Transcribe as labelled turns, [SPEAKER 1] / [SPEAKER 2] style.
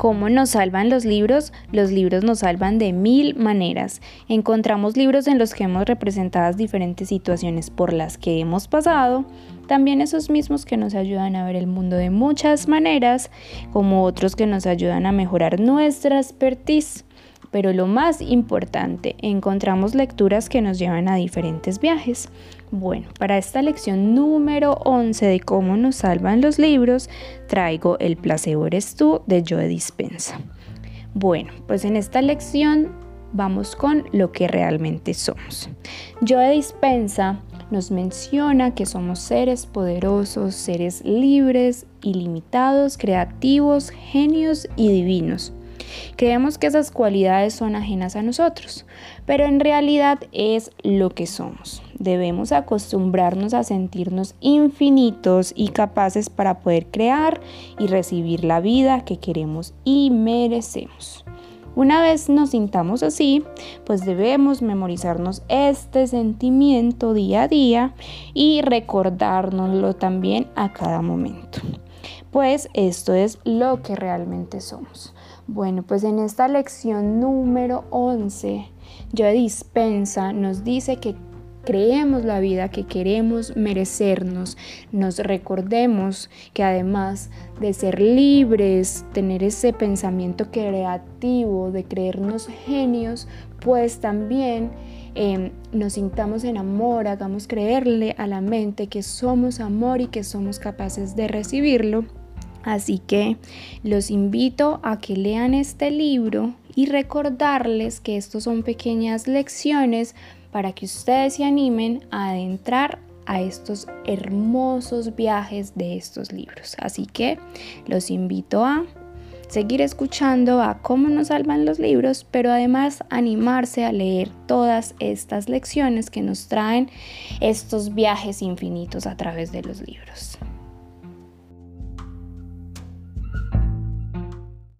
[SPEAKER 1] ¿Cómo nos salvan los libros? Los libros nos salvan de mil maneras. Encontramos libros en los que hemos representadas diferentes situaciones por las que hemos pasado, también esos mismos que nos ayudan a ver el mundo de muchas maneras, como otros que nos ayudan a mejorar nuestra expertise. Pero lo más importante, encontramos lecturas que nos llevan a diferentes viajes. Bueno, para esta lección número 11 de cómo nos salvan los libros, traigo El placebo eres tú de Joe Dispensa. Bueno, pues en esta lección vamos con lo que realmente somos. Joe Dispensa nos menciona que somos seres poderosos, seres libres, ilimitados, creativos, genios y divinos. Creemos que esas cualidades son ajenas a nosotros, pero en realidad es lo que somos. Debemos acostumbrarnos a sentirnos infinitos y capaces para poder crear y recibir la vida que queremos y merecemos. Una vez nos sintamos así, pues debemos memorizarnos este sentimiento día a día y recordárnoslo también a cada momento. Pues esto es lo que realmente somos. Bueno, pues en esta lección número 11, yo Dispensa nos dice que creemos la vida que queremos merecernos, nos recordemos que además de ser libres, tener ese pensamiento creativo, de creernos genios, pues también em, nos sintamos en amor, hagamos creerle a la mente que somos amor y que somos capaces de recibirlo. Así que los invito a que lean este libro y recordarles que estos son pequeñas lecciones para que ustedes se animen a adentrar a estos hermosos viajes de estos libros. Así que los invito a seguir escuchando a cómo nos salvan los libros, pero además animarse a leer todas estas lecciones que nos traen estos viajes infinitos a través de los libros.